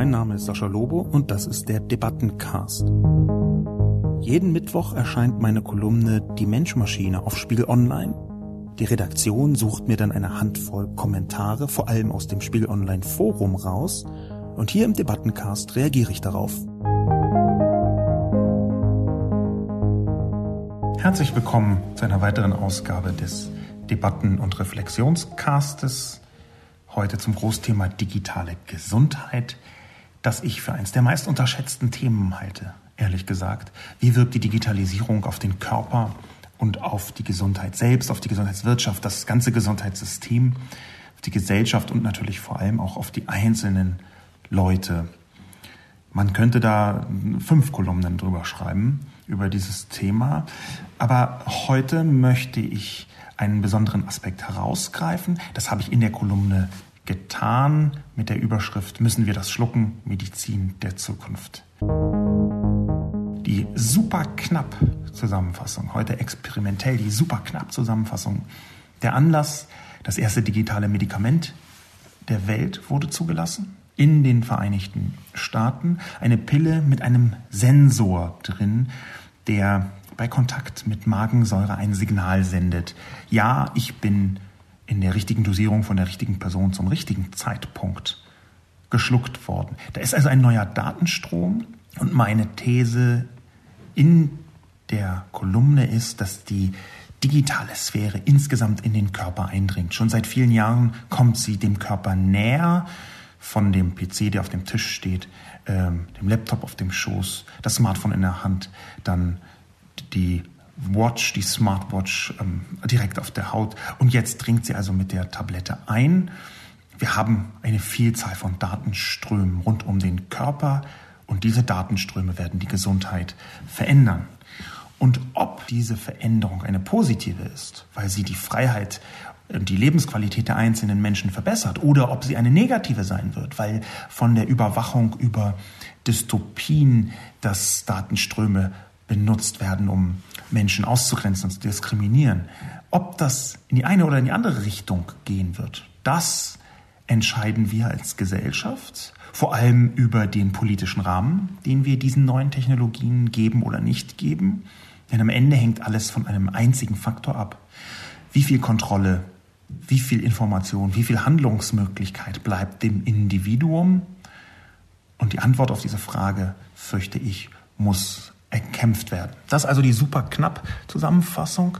Mein Name ist Sascha Lobo und das ist der Debattencast. Jeden Mittwoch erscheint meine Kolumne Die Menschmaschine auf Spiegel Online. Die Redaktion sucht mir dann eine Handvoll Kommentare, vor allem aus dem Spiegel Online Forum raus, und hier im Debattencast reagiere ich darauf. Herzlich willkommen zu einer weiteren Ausgabe des Debatten- und Reflexionscastes. Heute zum Großthema digitale Gesundheit, das ich für eines der meist unterschätzten Themen halte, ehrlich gesagt. Wie wirkt die Digitalisierung auf den Körper und auf die Gesundheit selbst, auf die Gesundheitswirtschaft, das ganze Gesundheitssystem, auf die Gesellschaft und natürlich vor allem auch auf die einzelnen Leute. Man könnte da fünf Kolumnen drüber schreiben über dieses Thema. Aber heute möchte ich einen besonderen Aspekt herausgreifen. Das habe ich in der Kolumne getan mit der Überschrift Müssen wir das schlucken? Medizin der Zukunft. Die super knapp Zusammenfassung, heute experimentell die super knapp Zusammenfassung. Der Anlass, das erste digitale Medikament der Welt wurde zugelassen in den Vereinigten Staaten. Eine Pille mit einem Sensor drin, der bei Kontakt mit Magensäure ein Signal sendet. Ja, ich bin in der richtigen Dosierung von der richtigen Person zum richtigen Zeitpunkt geschluckt worden. Da ist also ein neuer Datenstrom und meine These in der Kolumne ist, dass die digitale Sphäre insgesamt in den Körper eindringt. Schon seit vielen Jahren kommt sie dem Körper näher, von dem PC, der auf dem Tisch steht, ähm, dem Laptop auf dem Schoß, das Smartphone in der Hand, dann die Watch, die Smartwatch ähm, direkt auf der Haut. Und jetzt dringt sie also mit der Tablette ein. Wir haben eine Vielzahl von Datenströmen rund um den Körper und diese Datenströme werden die Gesundheit verändern. Und ob diese Veränderung eine positive ist, weil sie die Freiheit und die Lebensqualität der einzelnen Menschen verbessert oder ob sie eine negative sein wird, weil von der Überwachung über Dystopien, dass Datenströme benutzt werden, um Menschen auszugrenzen und zu diskriminieren. Ob das in die eine oder in die andere Richtung gehen wird, das entscheiden wir als Gesellschaft, vor allem über den politischen Rahmen, den wir diesen neuen Technologien geben oder nicht geben. Denn am Ende hängt alles von einem einzigen Faktor ab. Wie viel Kontrolle wie viel Information, wie viel Handlungsmöglichkeit bleibt dem Individuum? Und die Antwort auf diese Frage, fürchte ich, muss erkämpft werden. Das also die super knapp Zusammenfassung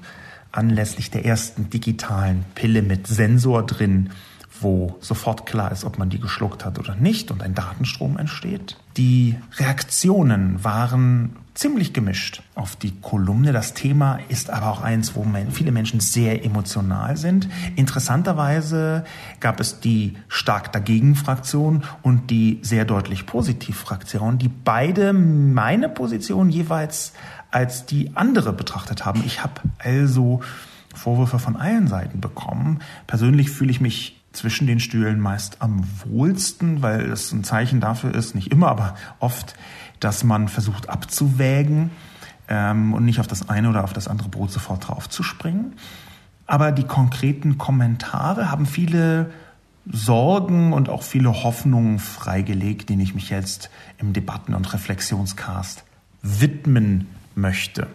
anlässlich der ersten digitalen Pille mit Sensor drin, wo sofort klar ist, ob man die geschluckt hat oder nicht und ein Datenstrom entsteht. Die Reaktionen waren ziemlich gemischt auf die Kolumne. Das Thema ist aber auch eins, wo viele Menschen sehr emotional sind. Interessanterweise gab es die stark dagegen Fraktion und die sehr deutlich positiv Fraktion, die beide meine Position jeweils als die andere betrachtet haben. Ich habe also Vorwürfe von allen Seiten bekommen. Persönlich fühle ich mich zwischen den Stühlen meist am wohlsten, weil es ein Zeichen dafür ist, nicht immer, aber oft, dass man versucht abzuwägen ähm, und nicht auf das eine oder auf das andere Brot sofort draufzuspringen. Aber die konkreten Kommentare haben viele Sorgen und auch viele Hoffnungen freigelegt, denen ich mich jetzt im Debatten- und Reflexionscast widmen möchte.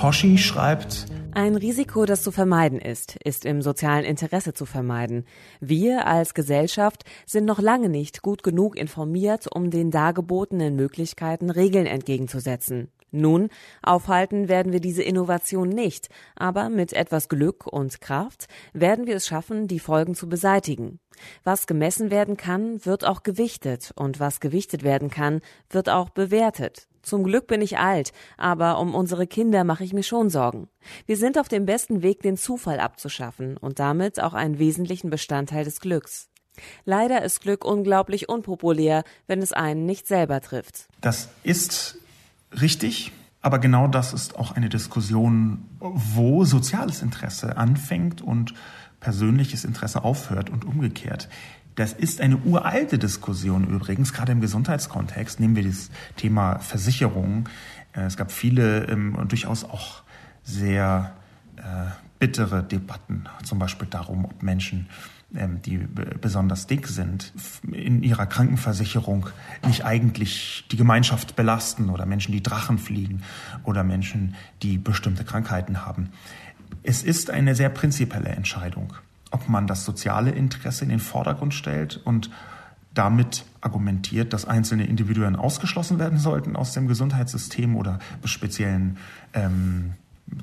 Hoshi schreibt, ein Risiko, das zu vermeiden ist, ist im sozialen Interesse zu vermeiden. Wir als Gesellschaft sind noch lange nicht gut genug informiert, um den dargebotenen Möglichkeiten Regeln entgegenzusetzen. Nun, aufhalten werden wir diese Innovation nicht, aber mit etwas Glück und Kraft werden wir es schaffen, die Folgen zu beseitigen. Was gemessen werden kann, wird auch gewichtet, und was gewichtet werden kann, wird auch bewertet. Zum Glück bin ich alt, aber um unsere Kinder mache ich mir schon Sorgen. Wir sind auf dem besten Weg, den Zufall abzuschaffen und damit auch einen wesentlichen Bestandteil des Glücks. Leider ist Glück unglaublich unpopulär, wenn es einen nicht selber trifft. Das ist richtig, aber genau das ist auch eine Diskussion, wo soziales Interesse anfängt und persönliches Interesse aufhört und umgekehrt. Das ist eine uralte Diskussion übrigens, gerade im Gesundheitskontext. Nehmen wir das Thema Versicherung. Äh, es gab viele ähm, und durchaus auch sehr äh, bittere Debatten, zum Beispiel darum, ob Menschen ähm, die besonders dick sind, in ihrer Krankenversicherung nicht eigentlich die Gemeinschaft belasten oder Menschen, die Drachen fliegen oder Menschen, die bestimmte Krankheiten haben. Es ist eine sehr prinzipielle Entscheidung, ob man das soziale Interesse in den Vordergrund stellt und damit argumentiert, dass einzelne Individuen ausgeschlossen werden sollten aus dem Gesundheitssystem oder speziellen ähm,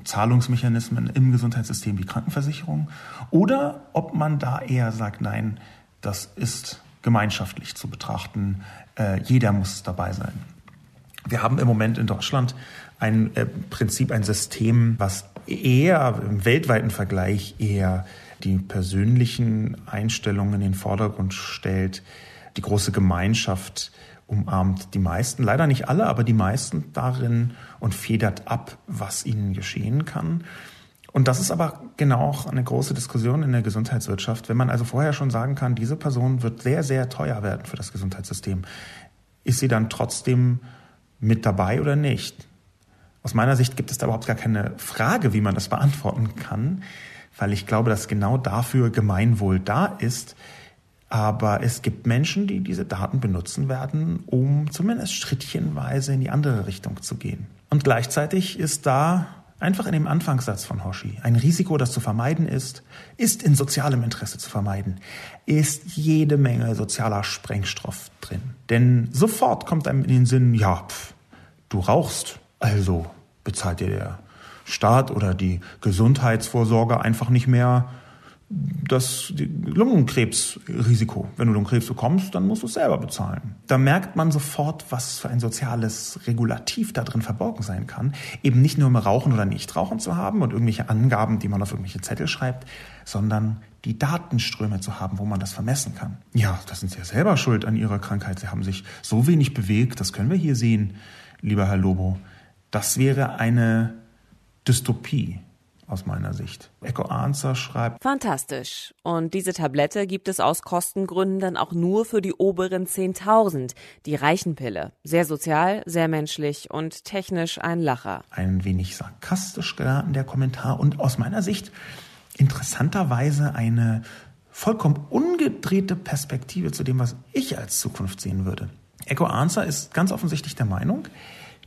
Zahlungsmechanismen im Gesundheitssystem wie Krankenversicherung oder ob man da eher sagt, nein, das ist gemeinschaftlich zu betrachten, äh, jeder muss dabei sein. Wir haben im Moment in Deutschland ein äh, Prinzip, ein System, was eher im weltweiten Vergleich eher die persönlichen Einstellungen in den Vordergrund stellt, die große Gemeinschaft umarmt die meisten, leider nicht alle, aber die meisten darin und federt ab, was ihnen geschehen kann. Und das ist aber genau auch eine große Diskussion in der Gesundheitswirtschaft. Wenn man also vorher schon sagen kann, diese Person wird sehr, sehr teuer werden für das Gesundheitssystem, ist sie dann trotzdem mit dabei oder nicht? Aus meiner Sicht gibt es da überhaupt gar keine Frage, wie man das beantworten kann, weil ich glaube, dass genau dafür Gemeinwohl da ist, aber es gibt Menschen, die diese Daten benutzen werden, um zumindest schrittchenweise in die andere Richtung zu gehen. Und gleichzeitig ist da einfach in dem Anfangssatz von Hoshi ein Risiko, das zu vermeiden ist, ist in sozialem Interesse zu vermeiden, ist jede Menge sozialer Sprengstoff drin. Denn sofort kommt einem in den Sinn, ja, pf, du rauchst, also bezahlt dir der Staat oder die Gesundheitsvorsorge einfach nicht mehr das Lungenkrebsrisiko. Wenn du Lungenkrebs bekommst, dann musst du es selber bezahlen. Da merkt man sofort, was für ein soziales Regulativ da drin verborgen sein kann. Eben nicht nur im Rauchen oder Nichtrauchen zu haben und irgendwelche Angaben, die man auf irgendwelche Zettel schreibt, sondern die Datenströme zu haben, wo man das vermessen kann. Ja, das sind Sie ja selber schuld an Ihrer Krankheit. Sie haben sich so wenig bewegt, das können wir hier sehen, lieber Herr Lobo. Das wäre eine Dystopie aus meiner Sicht. Echo Answer schreibt. Fantastisch. Und diese Tablette gibt es aus Kostengründen dann auch nur für die oberen 10.000, die Reichenpille. Sehr sozial, sehr menschlich und technisch ein Lacher. Ein wenig sarkastisch geraten der Kommentar und aus meiner Sicht interessanterweise eine vollkommen ungedrehte Perspektive zu dem, was ich als Zukunft sehen würde. Echo Answer ist ganz offensichtlich der Meinung,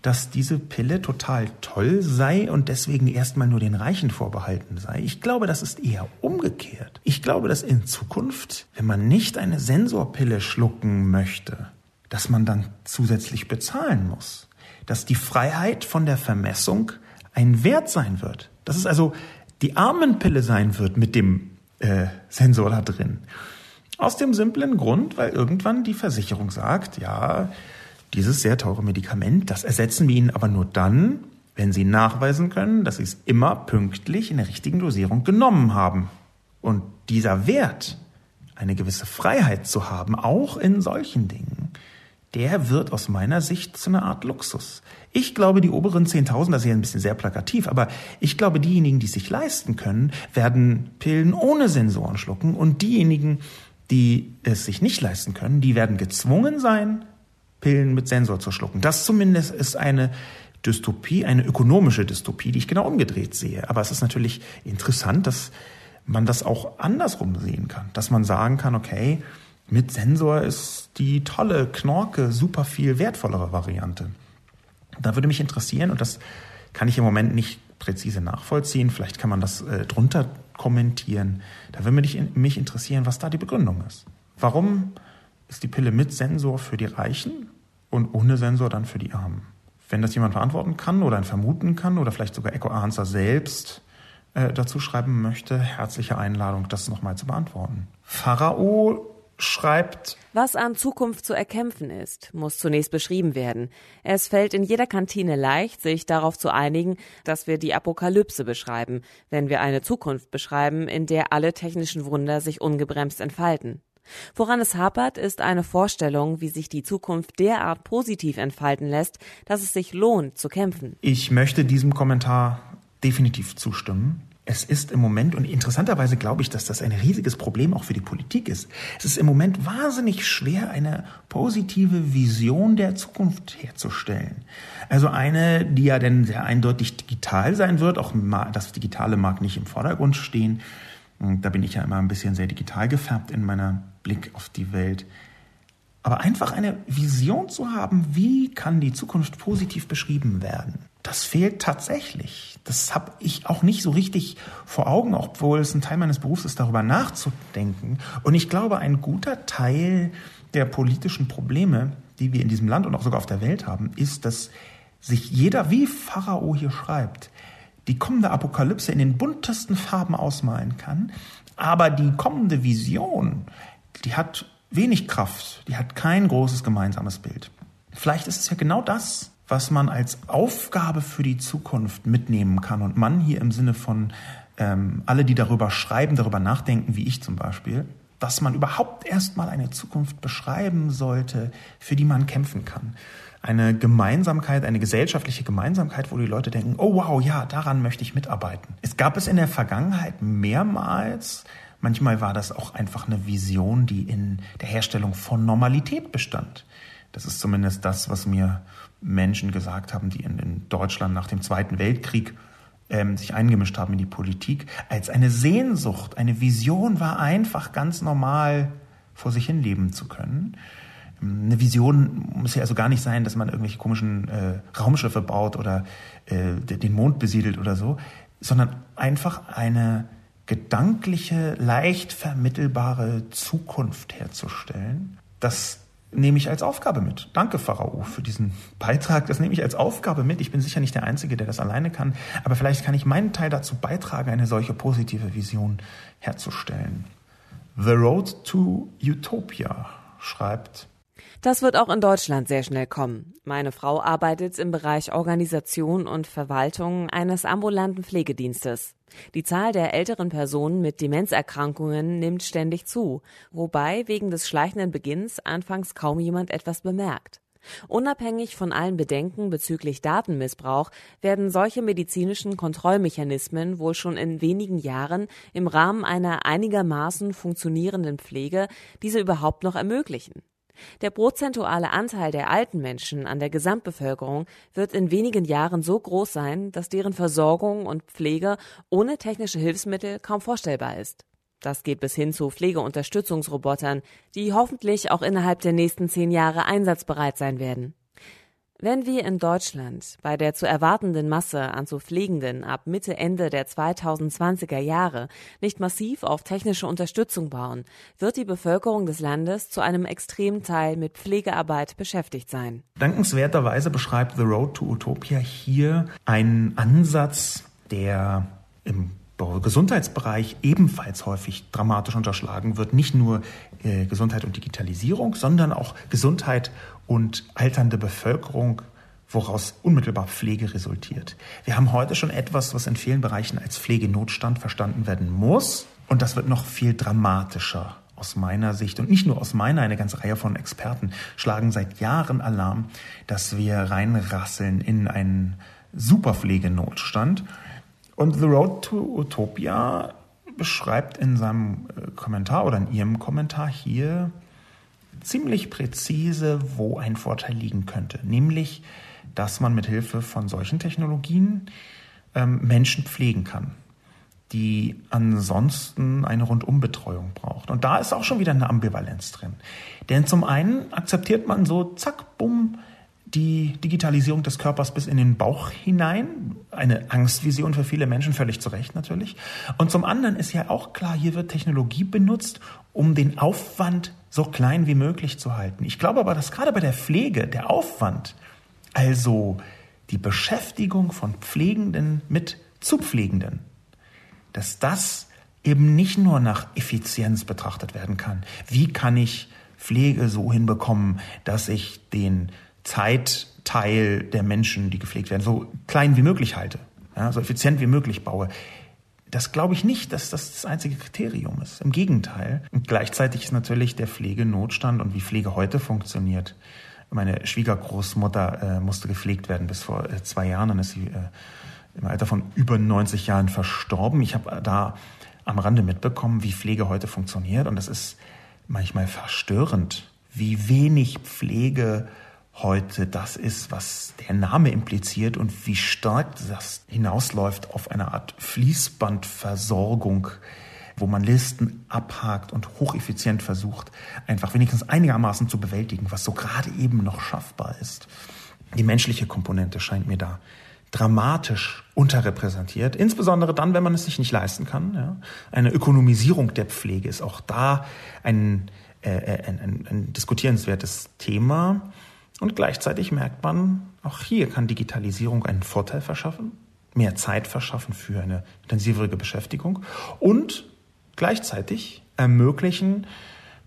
dass diese Pille total toll sei und deswegen erstmal nur den Reichen vorbehalten sei. Ich glaube, das ist eher umgekehrt. Ich glaube, dass in Zukunft, wenn man nicht eine Sensorpille schlucken möchte, dass man dann zusätzlich bezahlen muss. Dass die Freiheit von der Vermessung ein Wert sein wird. Dass es also die Armenpille sein wird mit dem äh, Sensor da drin. Aus dem simplen Grund, weil irgendwann die Versicherung sagt, ja, dieses sehr teure Medikament, das ersetzen wir Ihnen aber nur dann, wenn Sie nachweisen können, dass Sie es immer pünktlich in der richtigen Dosierung genommen haben. Und dieser Wert, eine gewisse Freiheit zu haben, auch in solchen Dingen, der wird aus meiner Sicht zu einer Art Luxus. Ich glaube, die oberen 10.000, das ist ja ein bisschen sehr plakativ, aber ich glaube, diejenigen, die es sich leisten können, werden Pillen ohne Sensoren schlucken und diejenigen, die es sich nicht leisten können, die werden gezwungen sein, Pillen mit Sensor zu schlucken. Das zumindest ist eine Dystopie, eine ökonomische Dystopie, die ich genau umgedreht sehe. Aber es ist natürlich interessant, dass man das auch andersrum sehen kann. Dass man sagen kann, okay, mit Sensor ist die tolle Knorke super viel wertvollere Variante. Da würde mich interessieren, und das kann ich im Moment nicht präzise nachvollziehen, vielleicht kann man das äh, drunter kommentieren. Da würde mich, mich interessieren, was da die Begründung ist. Warum ist die Pille mit Sensor für die Reichen und ohne Sensor dann für die Armen. Wenn das jemand beantworten kann oder vermuten kann oder vielleicht sogar Echo Answer selbst äh, dazu schreiben möchte, herzliche Einladung, das nochmal zu beantworten. Pharao schreibt, was an Zukunft zu erkämpfen ist, muss zunächst beschrieben werden. Es fällt in jeder Kantine leicht, sich darauf zu einigen, dass wir die Apokalypse beschreiben, wenn wir eine Zukunft beschreiben, in der alle technischen Wunder sich ungebremst entfalten. Woran es hapert, ist eine Vorstellung, wie sich die Zukunft derart positiv entfalten lässt, dass es sich lohnt zu kämpfen. Ich möchte diesem Kommentar definitiv zustimmen. Es ist im Moment, und interessanterweise glaube ich, dass das ein riesiges Problem auch für die Politik ist. Es ist im Moment wahnsinnig schwer, eine positive Vision der Zukunft herzustellen. Also eine, die ja dann sehr eindeutig digital sein wird. Auch das Digitale mag nicht im Vordergrund stehen. Da bin ich ja immer ein bisschen sehr digital gefärbt in meiner Blick auf die Welt. Aber einfach eine Vision zu haben, wie kann die Zukunft positiv beschrieben werden, das fehlt tatsächlich. Das habe ich auch nicht so richtig vor Augen, obwohl es ein Teil meines Berufs ist, darüber nachzudenken. Und ich glaube, ein guter Teil der politischen Probleme, die wir in diesem Land und auch sogar auf der Welt haben, ist, dass sich jeder, wie Pharao hier schreibt, die kommende Apokalypse in den buntesten Farben ausmalen kann, aber die kommende Vision, die hat wenig Kraft, die hat kein großes gemeinsames Bild. Vielleicht ist es ja genau das, was man als Aufgabe für die Zukunft mitnehmen kann. Und man hier im Sinne von ähm, alle, die darüber schreiben, darüber nachdenken, wie ich zum Beispiel, dass man überhaupt erstmal eine Zukunft beschreiben sollte, für die man kämpfen kann. Eine Gemeinsamkeit, eine gesellschaftliche Gemeinsamkeit, wo die Leute denken, oh wow, ja, daran möchte ich mitarbeiten. Es gab es in der Vergangenheit mehrmals, Manchmal war das auch einfach eine Vision, die in der Herstellung von Normalität bestand. Das ist zumindest das, was mir Menschen gesagt haben, die in, in Deutschland nach dem Zweiten Weltkrieg ähm, sich eingemischt haben in die Politik, als eine Sehnsucht, eine Vision war einfach ganz normal vor sich hin leben zu können. Eine Vision muss ja also gar nicht sein, dass man irgendwelche komischen äh, Raumschiffe baut oder äh, den Mond besiedelt oder so, sondern einfach eine gedankliche, leicht vermittelbare Zukunft herzustellen. Das nehme ich als Aufgabe mit. Danke, Pharao, für diesen Beitrag. Das nehme ich als Aufgabe mit. Ich bin sicher nicht der Einzige, der das alleine kann, aber vielleicht kann ich meinen Teil dazu beitragen, eine solche positive Vision herzustellen. The Road to Utopia schreibt das wird auch in Deutschland sehr schnell kommen. Meine Frau arbeitet im Bereich Organisation und Verwaltung eines ambulanten Pflegedienstes. Die Zahl der älteren Personen mit Demenzerkrankungen nimmt ständig zu, wobei wegen des schleichenden Beginns anfangs kaum jemand etwas bemerkt. Unabhängig von allen Bedenken bezüglich Datenmissbrauch werden solche medizinischen Kontrollmechanismen wohl schon in wenigen Jahren im Rahmen einer einigermaßen funktionierenden Pflege diese überhaupt noch ermöglichen. Der prozentuale Anteil der alten Menschen an der Gesamtbevölkerung wird in wenigen Jahren so groß sein, dass deren Versorgung und Pflege ohne technische Hilfsmittel kaum vorstellbar ist. Das geht bis hin zu Pflegeunterstützungsrobotern, die hoffentlich auch innerhalb der nächsten zehn Jahre einsatzbereit sein werden. Wenn wir in Deutschland bei der zu erwartenden Masse an zu Pflegenden ab Mitte Ende der 2020er Jahre nicht massiv auf technische Unterstützung bauen, wird die Bevölkerung des Landes zu einem extremen Teil mit Pflegearbeit beschäftigt sein. Dankenswerterweise beschreibt The Road to Utopia hier einen Ansatz, der im Gesundheitsbereich ebenfalls häufig dramatisch unterschlagen wird. Nicht nur äh, Gesundheit und Digitalisierung, sondern auch Gesundheit und alternde Bevölkerung, woraus unmittelbar Pflege resultiert. Wir haben heute schon etwas, was in vielen Bereichen als Pflegenotstand verstanden werden muss. Und das wird noch viel dramatischer aus meiner Sicht und nicht nur aus meiner, eine ganze Reihe von Experten schlagen seit Jahren Alarm, dass wir reinrasseln in einen Superpflegenotstand. Und The Road to Utopia beschreibt in seinem äh, Kommentar oder in ihrem Kommentar hier ziemlich präzise, wo ein Vorteil liegen könnte. Nämlich, dass man mit Hilfe von solchen Technologien ähm, Menschen pflegen kann, die ansonsten eine Rundumbetreuung braucht. Und da ist auch schon wieder eine Ambivalenz drin. Denn zum einen akzeptiert man so, zack, bumm, die Digitalisierung des Körpers bis in den Bauch hinein. Eine Angstvision für viele Menschen, völlig zu Recht natürlich. Und zum anderen ist ja auch klar, hier wird Technologie benutzt, um den Aufwand so klein wie möglich zu halten. Ich glaube aber, dass gerade bei der Pflege der Aufwand, also die Beschäftigung von Pflegenden mit Zupflegenden, dass das eben nicht nur nach Effizienz betrachtet werden kann. Wie kann ich Pflege so hinbekommen, dass ich den Zeitteil der Menschen, die gepflegt werden, so klein wie möglich halte, ja, so effizient wie möglich baue. Das glaube ich nicht, dass das das einzige Kriterium ist. Im Gegenteil. Und gleichzeitig ist natürlich der Pflegenotstand und wie Pflege heute funktioniert. Meine Schwiegergroßmutter äh, musste gepflegt werden bis vor äh, zwei Jahren. Dann ist sie äh, im Alter von über 90 Jahren verstorben. Ich habe da am Rande mitbekommen, wie Pflege heute funktioniert. Und das ist manchmal verstörend, wie wenig Pflege heute das ist, was der Name impliziert und wie stark das hinausläuft auf eine Art Fließbandversorgung wo man Listen abhakt und hocheffizient versucht, einfach wenigstens einigermaßen zu bewältigen, was so gerade eben noch schaffbar ist. Die menschliche Komponente scheint mir da dramatisch unterrepräsentiert, insbesondere dann, wenn man es sich nicht leisten kann. Ja. Eine Ökonomisierung der Pflege ist auch da ein, äh, äh ein, ein, ein diskutierenswertes Thema. Und gleichzeitig merkt man, auch hier kann Digitalisierung einen Vorteil verschaffen, mehr Zeit verschaffen für eine intensivere Beschäftigung und gleichzeitig ermöglichen,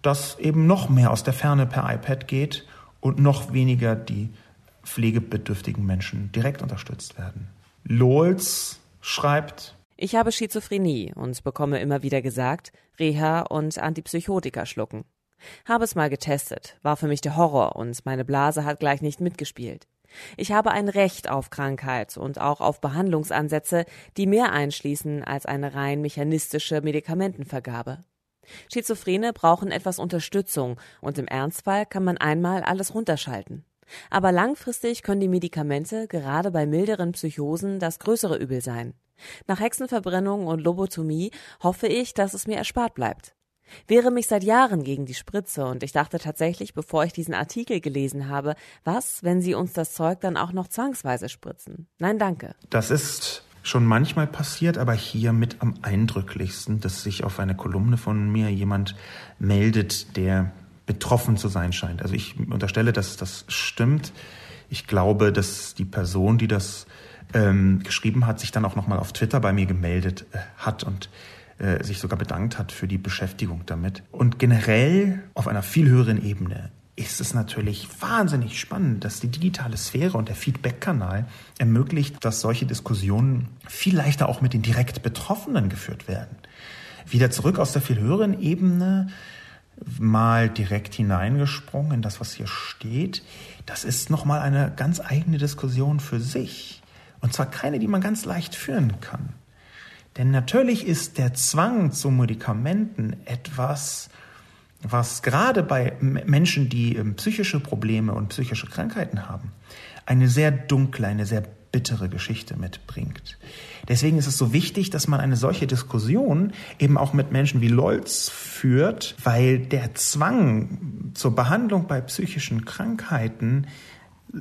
dass eben noch mehr aus der Ferne per iPad geht und noch weniger die pflegebedürftigen Menschen direkt unterstützt werden. Lowells schreibt, ich habe Schizophrenie und bekomme immer wieder gesagt, Reha und Antipsychotika schlucken. Habe es mal getestet, war für mich der Horror und meine Blase hat gleich nicht mitgespielt. Ich habe ein Recht auf Krankheit und auch auf Behandlungsansätze, die mehr einschließen als eine rein mechanistische Medikamentenvergabe. Schizophrene brauchen etwas Unterstützung und im Ernstfall kann man einmal alles runterschalten. Aber langfristig können die Medikamente gerade bei milderen Psychosen das größere Übel sein. Nach Hexenverbrennung und Lobotomie hoffe ich, dass es mir erspart bleibt. Wehre mich seit Jahren gegen die Spritze und ich dachte tatsächlich, bevor ich diesen Artikel gelesen habe, was, wenn sie uns das Zeug dann auch noch zwangsweise spritzen? Nein, danke. Das ist schon manchmal passiert, aber hier mit am eindrücklichsten, dass sich auf eine Kolumne von mir jemand meldet, der betroffen zu sein scheint. Also ich unterstelle, dass das stimmt. Ich glaube, dass die Person, die das ähm, geschrieben hat, sich dann auch nochmal auf Twitter bei mir gemeldet äh, hat und äh, sich sogar bedankt hat für die Beschäftigung damit. Und generell auf einer viel höheren Ebene ist es natürlich wahnsinnig spannend, dass die digitale Sphäre und der Feedback-Kanal ermöglicht, dass solche Diskussionen viel leichter auch mit den direkt Betroffenen geführt werden. Wieder zurück aus der viel höheren Ebene mal direkt hineingesprungen in das, was hier steht. Das ist nochmal eine ganz eigene Diskussion für sich. Und zwar keine, die man ganz leicht führen kann. Denn natürlich ist der Zwang zu Medikamenten etwas, was gerade bei Menschen, die ähm, psychische Probleme und psychische Krankheiten haben, eine sehr dunkle, eine sehr bittere Geschichte mitbringt. Deswegen ist es so wichtig, dass man eine solche Diskussion eben auch mit Menschen wie Lolz führt, weil der Zwang zur Behandlung bei psychischen Krankheiten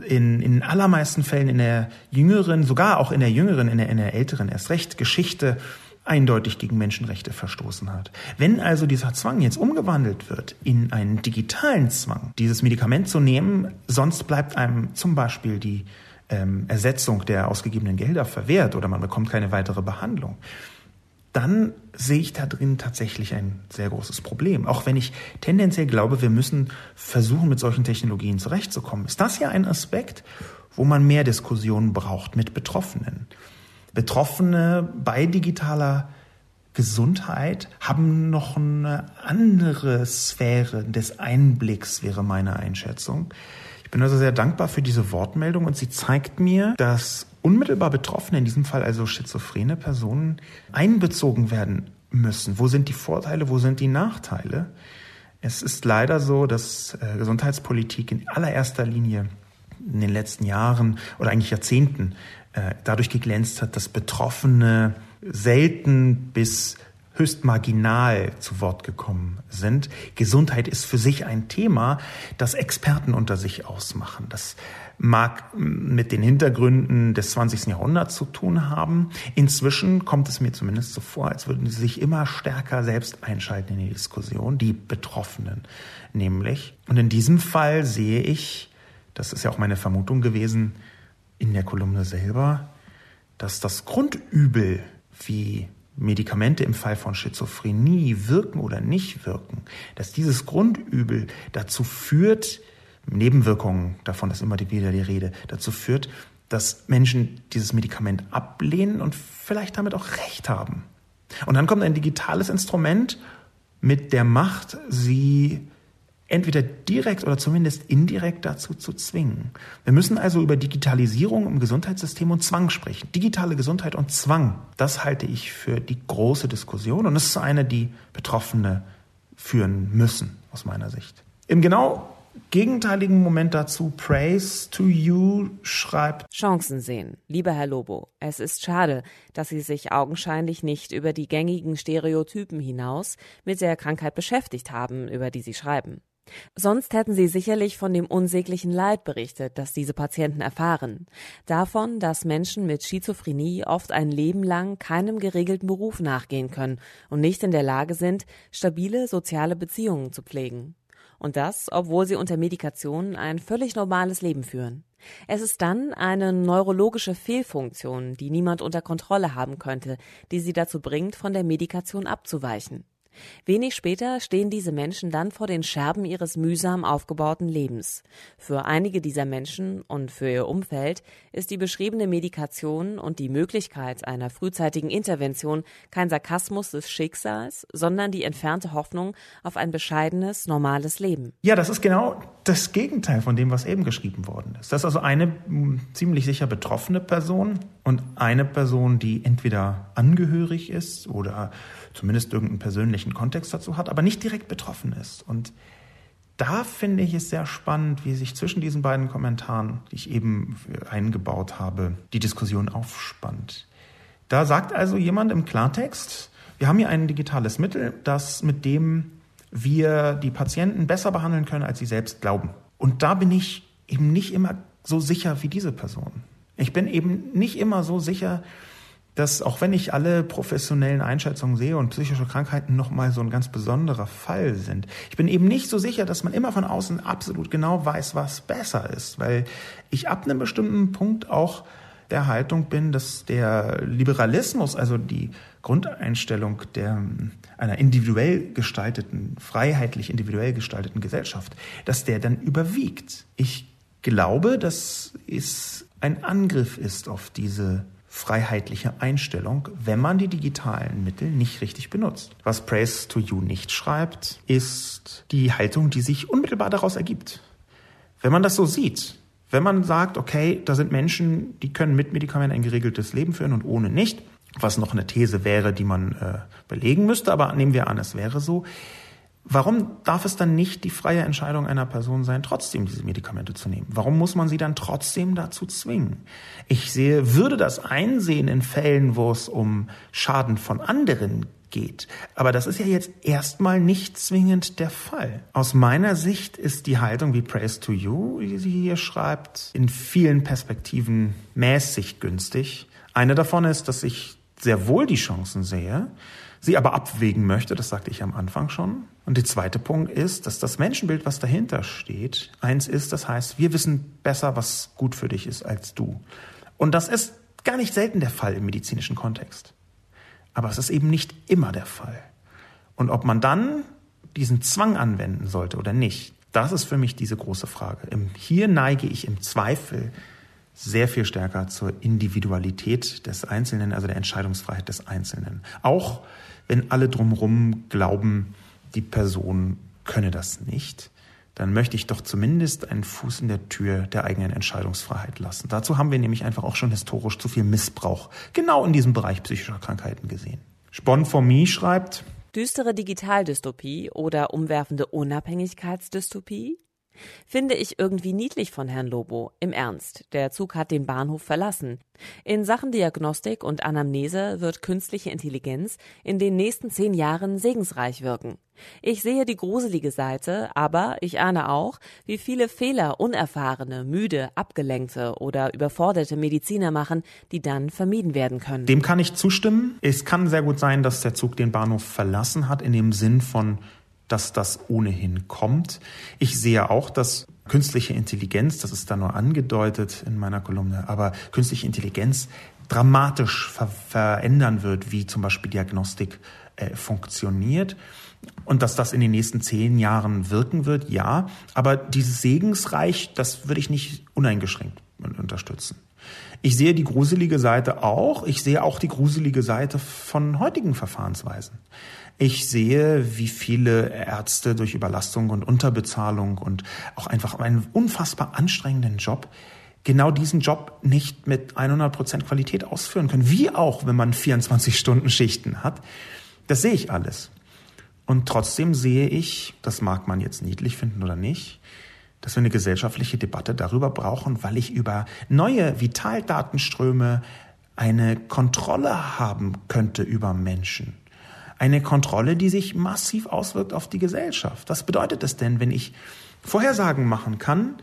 in, in allermeisten Fällen in der jüngeren, sogar auch in der jüngeren, in der, in der älteren erst recht Geschichte eindeutig gegen Menschenrechte verstoßen hat. Wenn also dieser Zwang jetzt umgewandelt wird in einen digitalen Zwang, dieses Medikament zu nehmen, sonst bleibt einem zum Beispiel die ähm, Ersetzung der ausgegebenen Gelder verwehrt oder man bekommt keine weitere Behandlung, dann sehe ich da drin tatsächlich ein sehr großes Problem. Auch wenn ich tendenziell glaube, wir müssen versuchen, mit solchen Technologien zurechtzukommen, ist das ja ein Aspekt, wo man mehr Diskussionen braucht mit Betroffenen. Betroffene bei digitaler Gesundheit haben noch eine andere Sphäre des Einblicks, wäre meine Einschätzung. Ich bin also sehr dankbar für diese Wortmeldung und sie zeigt mir, dass unmittelbar Betroffene, in diesem Fall also schizophrene Personen, einbezogen werden müssen. Wo sind die Vorteile, wo sind die Nachteile? Es ist leider so, dass äh, Gesundheitspolitik in allererster Linie in den letzten Jahren oder eigentlich Jahrzehnten äh, dadurch geglänzt hat, dass Betroffene selten bis höchst marginal zu Wort gekommen sind. Gesundheit ist für sich ein Thema, das Experten unter sich ausmachen. Das mag mit den Hintergründen des 20. Jahrhunderts zu tun haben. Inzwischen kommt es mir zumindest so vor, als würden sie sich immer stärker selbst einschalten in die Diskussion, die Betroffenen nämlich. Und in diesem Fall sehe ich, das ist ja auch meine Vermutung gewesen, in der Kolumne selber, dass das Grundübel, wie Medikamente im Fall von Schizophrenie wirken oder nicht wirken, dass dieses Grundübel dazu führt, Nebenwirkungen, davon ist immer wieder die Rede, dazu führt, dass Menschen dieses Medikament ablehnen und vielleicht damit auch recht haben. Und dann kommt ein digitales Instrument mit der Macht, sie entweder direkt oder zumindest indirekt dazu zu zwingen. Wir müssen also über Digitalisierung im Gesundheitssystem und Zwang sprechen. Digitale Gesundheit und Zwang, das halte ich für die große Diskussion und es ist eine, die Betroffene führen müssen, aus meiner Sicht. Im genau gegenteiligen Moment dazu, Praise to You schreibt. Chancen sehen. Lieber Herr Lobo, es ist schade, dass Sie sich augenscheinlich nicht über die gängigen Stereotypen hinaus mit der Krankheit beschäftigt haben, über die Sie schreiben. Sonst hätten Sie sicherlich von dem unsäglichen Leid berichtet, das diese Patienten erfahren. Davon, dass Menschen mit Schizophrenie oft ein Leben lang keinem geregelten Beruf nachgehen können und nicht in der Lage sind, stabile soziale Beziehungen zu pflegen. Und das, obwohl sie unter Medikation ein völlig normales Leben führen. Es ist dann eine neurologische Fehlfunktion, die niemand unter Kontrolle haben könnte, die sie dazu bringt, von der Medikation abzuweichen. Wenig später stehen diese Menschen dann vor den Scherben ihres mühsam aufgebauten Lebens. Für einige dieser Menschen und für ihr Umfeld ist die beschriebene Medikation und die Möglichkeit einer frühzeitigen Intervention kein Sarkasmus des Schicksals, sondern die entfernte Hoffnung auf ein bescheidenes, normales Leben. Ja, das ist genau das Gegenteil von dem, was eben geschrieben worden ist. Das ist also eine hm, ziemlich sicher betroffene Person und eine Person, die entweder angehörig ist oder zumindest irgendeinen persönlichen Kontext dazu hat, aber nicht direkt betroffen ist. Und da finde ich es sehr spannend, wie sich zwischen diesen beiden Kommentaren, die ich eben eingebaut habe, die Diskussion aufspannt. Da sagt also jemand im Klartext, wir haben hier ein digitales Mittel, das mit dem wir die Patienten besser behandeln können, als sie selbst glauben. Und da bin ich eben nicht immer so sicher wie diese Person. Ich bin eben nicht immer so sicher, dass auch wenn ich alle professionellen Einschätzungen sehe und psychische Krankheiten nochmal so ein ganz besonderer Fall sind, ich bin eben nicht so sicher, dass man immer von außen absolut genau weiß, was besser ist, weil ich ab einem bestimmten Punkt auch der Haltung bin, dass der Liberalismus, also die Grundeinstellung der, einer individuell gestalteten, freiheitlich individuell gestalteten Gesellschaft, dass der dann überwiegt. Ich glaube, dass es ein Angriff ist auf diese freiheitliche Einstellung, wenn man die digitalen Mittel nicht richtig benutzt. Was Praise to You nicht schreibt, ist die Haltung, die sich unmittelbar daraus ergibt. Wenn man das so sieht, wenn man sagt, okay, da sind Menschen, die können mit Medikamenten ein geregeltes Leben führen und ohne nicht, was noch eine These wäre, die man äh, belegen müsste, aber nehmen wir an, es wäre so, Warum darf es dann nicht die freie Entscheidung einer Person sein, trotzdem diese Medikamente zu nehmen? Warum muss man sie dann trotzdem dazu zwingen? Ich sehe, würde das einsehen in Fällen, wo es um Schaden von anderen geht. Aber das ist ja jetzt erstmal nicht zwingend der Fall. Aus meiner Sicht ist die Haltung wie Praise to You, wie sie hier schreibt, in vielen Perspektiven mäßig günstig. Eine davon ist, dass ich sehr wohl die Chancen sehe, sie aber abwägen möchte, das sagte ich am Anfang schon, und der zweite Punkt ist, dass das Menschenbild, was dahinter steht, eins ist, das heißt, wir wissen besser, was gut für dich ist als du. Und das ist gar nicht selten der Fall im medizinischen Kontext. Aber es ist eben nicht immer der Fall. Und ob man dann diesen Zwang anwenden sollte oder nicht, das ist für mich diese große Frage. Hier neige ich im Zweifel sehr viel stärker zur Individualität des Einzelnen, also der Entscheidungsfreiheit des Einzelnen. Auch wenn alle drumherum glauben, die Person könne das nicht, dann möchte ich doch zumindest einen Fuß in der Tür der eigenen Entscheidungsfreiheit lassen. Dazu haben wir nämlich einfach auch schon historisch zu viel Missbrauch genau in diesem Bereich psychischer Krankheiten gesehen. Spon for Me schreibt, Düstere Digitaldystopie oder umwerfende Unabhängigkeitsdystopie? Finde ich irgendwie niedlich von Herrn Lobo. Im Ernst. Der Zug hat den Bahnhof verlassen. In Sachen Diagnostik und Anamnese wird künstliche Intelligenz in den nächsten zehn Jahren segensreich wirken. Ich sehe die gruselige Seite, aber ich ahne auch, wie viele Fehler unerfahrene, müde, abgelenkte oder überforderte Mediziner machen, die dann vermieden werden können. Dem kann ich zustimmen. Es kann sehr gut sein, dass der Zug den Bahnhof verlassen hat, in dem Sinn von dass das ohnehin kommt. Ich sehe auch, dass künstliche Intelligenz, das ist da nur angedeutet in meiner Kolumne, aber künstliche Intelligenz dramatisch ver verändern wird, wie zum Beispiel Diagnostik äh, funktioniert. Und dass das in den nächsten zehn Jahren wirken wird, ja. Aber dieses Segensreich, das würde ich nicht uneingeschränkt unterstützen. Ich sehe die gruselige Seite auch. Ich sehe auch die gruselige Seite von heutigen Verfahrensweisen. Ich sehe, wie viele Ärzte durch Überlastung und Unterbezahlung und auch einfach einen unfassbar anstrengenden Job genau diesen Job nicht mit 100 Prozent Qualität ausführen können. Wie auch, wenn man 24 Stunden Schichten hat. Das sehe ich alles. Und trotzdem sehe ich, das mag man jetzt niedlich finden oder nicht, dass wir eine gesellschaftliche Debatte darüber brauchen, weil ich über neue Vitaldatenströme eine Kontrolle haben könnte über Menschen. Eine Kontrolle, die sich massiv auswirkt auf die Gesellschaft. Was bedeutet es denn, wenn ich Vorhersagen machen kann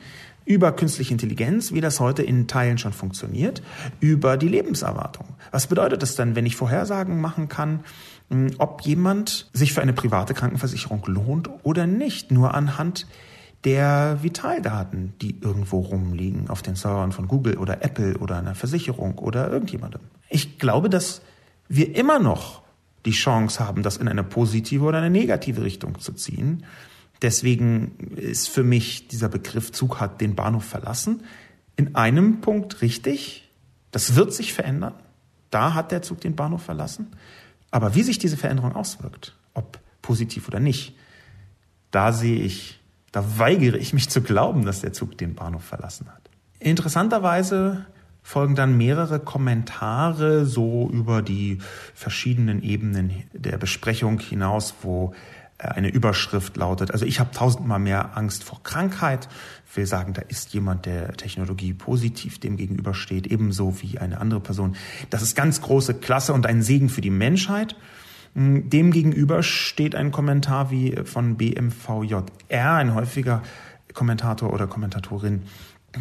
über künstliche Intelligenz, wie das heute in Teilen schon funktioniert, über die Lebenserwartung? Was bedeutet es dann, wenn ich Vorhersagen machen kann, hm, ob jemand sich für eine private Krankenversicherung lohnt oder nicht, nur anhand der Vitaldaten, die irgendwo rumliegen auf den Servern von Google oder Apple oder einer Versicherung oder irgendjemandem. Ich glaube, dass wir immer noch die Chance haben, das in eine positive oder eine negative Richtung zu ziehen. Deswegen ist für mich dieser Begriff Zug hat den Bahnhof verlassen in einem Punkt richtig. Das wird sich verändern. Da hat der Zug den Bahnhof verlassen. Aber wie sich diese Veränderung auswirkt, ob positiv oder nicht, da sehe ich da weigere ich mich zu glauben, dass der Zug den Bahnhof verlassen hat. Interessanterweise folgen dann mehrere Kommentare so über die verschiedenen Ebenen der Besprechung hinaus, wo äh, eine Überschrift lautet, also ich habe tausendmal mehr Angst vor Krankheit. Will sagen, da ist jemand, der Technologie positiv dem gegenübersteht, ebenso wie eine andere Person. Das ist ganz große Klasse und ein Segen für die Menschheit. Hm, Demgegenüber steht ein Kommentar wie von BMVJR, ein häufiger Kommentator oder Kommentatorin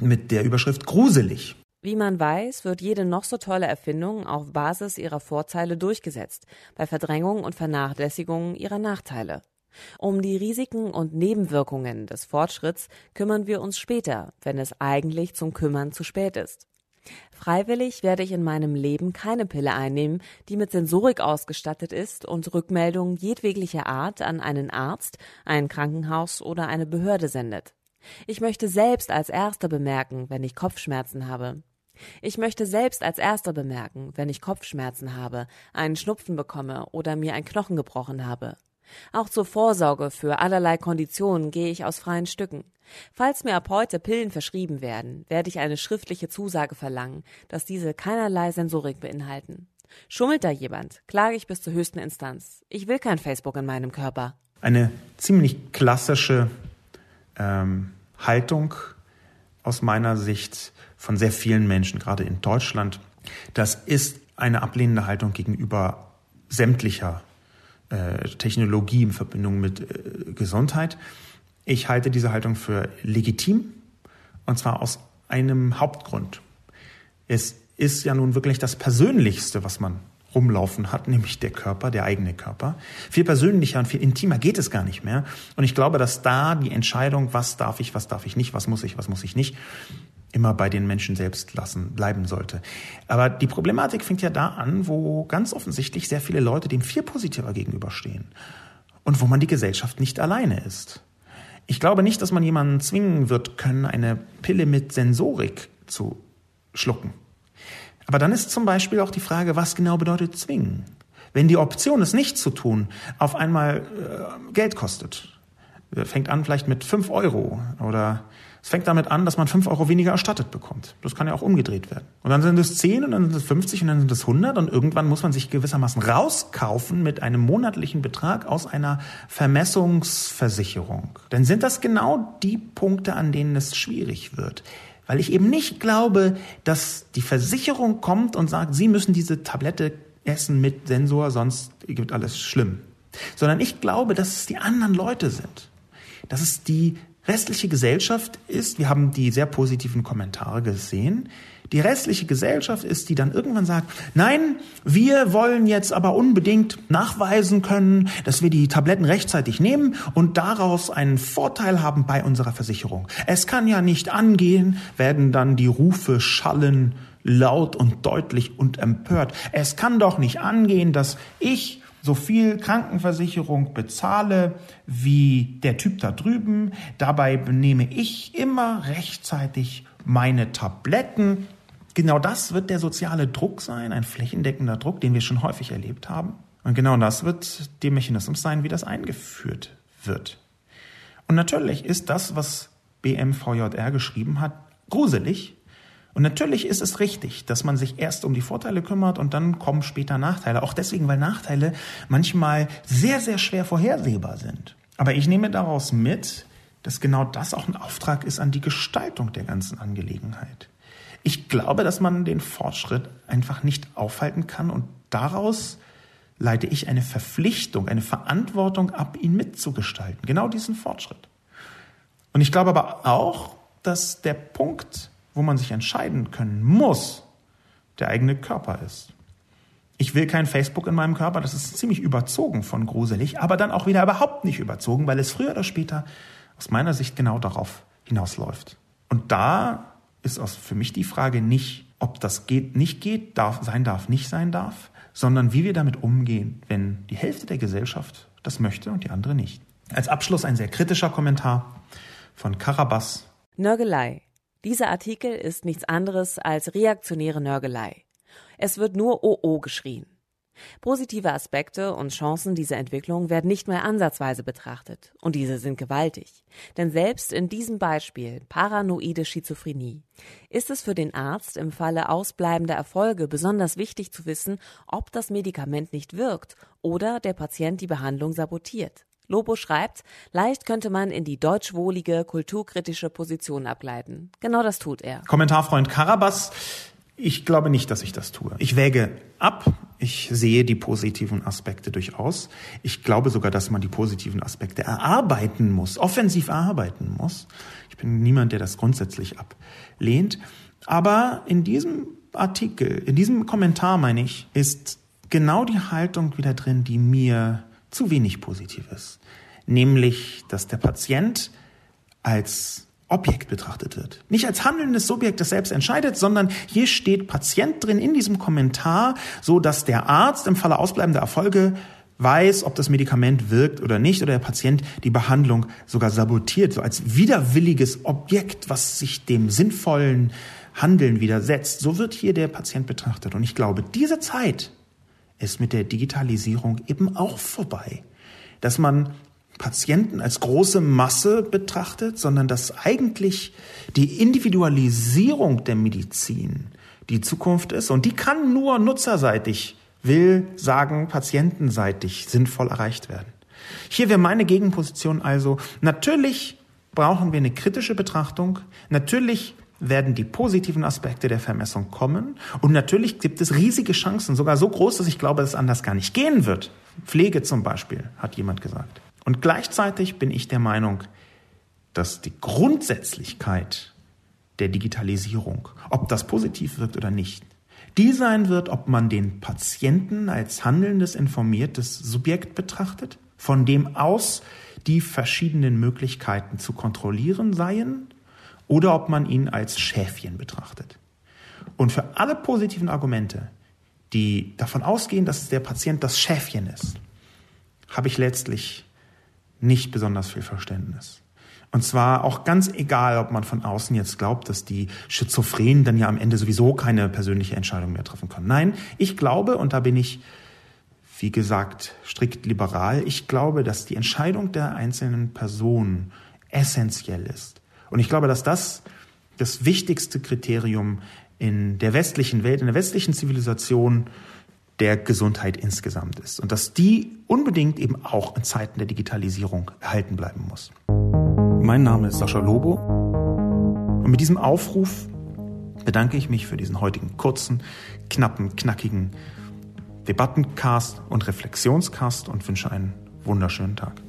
mit der Überschrift gruselig. Wie man weiß, wird jede noch so tolle Erfindung auf Basis ihrer Vorteile durchgesetzt, bei Verdrängung und Vernachlässigung ihrer Nachteile. Um die Risiken und Nebenwirkungen des Fortschritts kümmern wir uns später, wenn es eigentlich zum Kümmern zu spät ist. Freiwillig werde ich in meinem Leben keine Pille einnehmen, die mit Sensorik ausgestattet ist und Rückmeldungen jedweglicher Art an einen Arzt, ein Krankenhaus oder eine Behörde sendet. Ich möchte selbst als Erster bemerken, wenn ich Kopfschmerzen habe. Ich möchte selbst als Erster bemerken, wenn ich Kopfschmerzen habe, einen Schnupfen bekomme oder mir ein Knochen gebrochen habe. Auch zur Vorsorge für allerlei Konditionen gehe ich aus freien Stücken. Falls mir ab heute Pillen verschrieben werden, werde ich eine schriftliche Zusage verlangen, dass diese keinerlei Sensorik beinhalten. Schummelt da jemand, klage ich bis zur höchsten Instanz. Ich will kein Facebook in meinem Körper. Eine ziemlich klassische ähm, Haltung aus meiner Sicht von sehr vielen Menschen, gerade in Deutschland. Das ist eine ablehnende Haltung gegenüber sämtlicher äh, Technologie in Verbindung mit äh, Gesundheit. Ich halte diese Haltung für legitim und zwar aus einem Hauptgrund. Es ist ja nun wirklich das Persönlichste, was man rumlaufen hat, nämlich der Körper, der eigene Körper. Viel persönlicher und viel intimer geht es gar nicht mehr. Und ich glaube, dass da die Entscheidung, was darf ich, was darf ich nicht, was muss ich, was muss ich nicht, immer bei den Menschen selbst lassen, bleiben sollte. Aber die Problematik fängt ja da an, wo ganz offensichtlich sehr viele Leute dem viel positiver gegenüberstehen und wo man die Gesellschaft nicht alleine ist. Ich glaube nicht, dass man jemanden zwingen wird können, eine Pille mit Sensorik zu schlucken. Aber dann ist zum Beispiel auch die Frage, was genau bedeutet zwingen? Wenn die Option, es nicht zu tun, auf einmal äh, Geld kostet, fängt an vielleicht mit fünf Euro oder es fängt damit an, dass man fünf Euro weniger erstattet bekommt. Das kann ja auch umgedreht werden. Und dann sind es zehn und dann sind es 50 und dann sind es 100 und irgendwann muss man sich gewissermaßen rauskaufen mit einem monatlichen Betrag aus einer Vermessungsversicherung. Dann sind das genau die Punkte, an denen es schwierig wird. Weil ich eben nicht glaube, dass die Versicherung kommt und sagt, Sie müssen diese Tablette essen mit Sensor, sonst gibt alles schlimm. Sondern ich glaube, dass es die anderen Leute sind. Dass es die restliche Gesellschaft ist, wir haben die sehr positiven Kommentare gesehen, die restliche Gesellschaft ist, die dann irgendwann sagt, nein, wir wollen jetzt aber unbedingt nachweisen können, dass wir die Tabletten rechtzeitig nehmen und daraus einen Vorteil haben bei unserer Versicherung. Es kann ja nicht angehen, werden dann die Rufe schallen, laut und deutlich und empört. Es kann doch nicht angehen, dass ich so viel Krankenversicherung bezahle wie der Typ da drüben. Dabei nehme ich immer rechtzeitig meine Tabletten. Genau das wird der soziale Druck sein, ein flächendeckender Druck, den wir schon häufig erlebt haben. Und genau das wird der Mechanismus sein, wie das eingeführt wird. Und natürlich ist das, was BMVJR geschrieben hat, gruselig, und natürlich ist es richtig, dass man sich erst um die Vorteile kümmert und dann kommen später Nachteile. Auch deswegen, weil Nachteile manchmal sehr, sehr schwer vorhersehbar sind. Aber ich nehme daraus mit, dass genau das auch ein Auftrag ist an die Gestaltung der ganzen Angelegenheit. Ich glaube, dass man den Fortschritt einfach nicht aufhalten kann und daraus leite ich eine Verpflichtung, eine Verantwortung ab, ihn mitzugestalten. Genau diesen Fortschritt. Und ich glaube aber auch, dass der Punkt, wo man sich entscheiden können muss, der eigene Körper ist. Ich will kein Facebook in meinem Körper, das ist ziemlich überzogen von gruselig, aber dann auch wieder überhaupt nicht überzogen, weil es früher oder später aus meiner Sicht genau darauf hinausläuft. Und da ist für mich die Frage nicht, ob das geht, nicht geht, darf, sein darf, nicht sein darf, sondern wie wir damit umgehen, wenn die Hälfte der Gesellschaft das möchte und die andere nicht. Als Abschluss ein sehr kritischer Kommentar von Karabas. Nörgelei. Dieser Artikel ist nichts anderes als reaktionäre Nörgelei. Es wird nur OO geschrien. Positive Aspekte und Chancen dieser Entwicklung werden nicht mehr ansatzweise betrachtet. Und diese sind gewaltig. Denn selbst in diesem Beispiel paranoide Schizophrenie ist es für den Arzt im Falle ausbleibender Erfolge besonders wichtig zu wissen, ob das Medikament nicht wirkt oder der Patient die Behandlung sabotiert. Lobo schreibt, leicht könnte man in die deutschwohlige, kulturkritische Position abgleiten. Genau das tut er. Kommentarfreund Karabas ich glaube nicht, dass ich das tue. Ich wäge ab. Ich sehe die positiven Aspekte durchaus. Ich glaube sogar, dass man die positiven Aspekte erarbeiten muss, offensiv erarbeiten muss. Ich bin niemand, der das grundsätzlich ablehnt. Aber in diesem Artikel, in diesem Kommentar, meine ich, ist genau die Haltung wieder drin, die mir zu wenig positiv ist. Nämlich, dass der Patient als Objekt betrachtet wird. Nicht als handelndes Subjekt, das selbst entscheidet, sondern hier steht Patient drin in diesem Kommentar, so dass der Arzt im Falle ausbleibender Erfolge weiß, ob das Medikament wirkt oder nicht, oder der Patient die Behandlung sogar sabotiert, so als widerwilliges Objekt, was sich dem sinnvollen Handeln widersetzt. So wird hier der Patient betrachtet. Und ich glaube, diese Zeit ist mit der Digitalisierung eben auch vorbei. Dass man Patienten als große Masse betrachtet, sondern dass eigentlich die Individualisierung der Medizin die Zukunft ist und die kann nur nutzerseitig, will sagen patientenseitig sinnvoll erreicht werden. Hier wäre meine Gegenposition also, natürlich brauchen wir eine kritische Betrachtung, natürlich werden die positiven Aspekte der Vermessung kommen und natürlich gibt es riesige Chancen, sogar so groß, dass ich glaube, dass es anders gar nicht gehen wird. Pflege zum Beispiel, hat jemand gesagt. Und gleichzeitig bin ich der Meinung, dass die Grundsätzlichkeit der Digitalisierung, ob das positiv wirkt oder nicht, die sein wird, ob man den Patienten als handelndes, informiertes Subjekt betrachtet, von dem aus die verschiedenen Möglichkeiten zu kontrollieren seien, oder ob man ihn als Schäfchen betrachtet. Und für alle positiven Argumente, die davon ausgehen, dass der Patient das Schäfchen ist, habe ich letztlich nicht besonders viel Verständnis. Und zwar auch ganz egal, ob man von außen jetzt glaubt, dass die Schizophrenen dann ja am Ende sowieso keine persönliche Entscheidung mehr treffen können. Nein, ich glaube, und da bin ich, wie gesagt, strikt liberal, ich glaube, dass die Entscheidung der einzelnen Person essentiell ist. Und ich glaube, dass das das wichtigste Kriterium in der westlichen Welt, in der westlichen Zivilisation der Gesundheit insgesamt ist und dass die unbedingt eben auch in Zeiten der Digitalisierung erhalten bleiben muss. Mein Name ist Sascha Lobo und mit diesem Aufruf bedanke ich mich für diesen heutigen kurzen, knappen, knackigen Debattencast und Reflexionscast und wünsche einen wunderschönen Tag.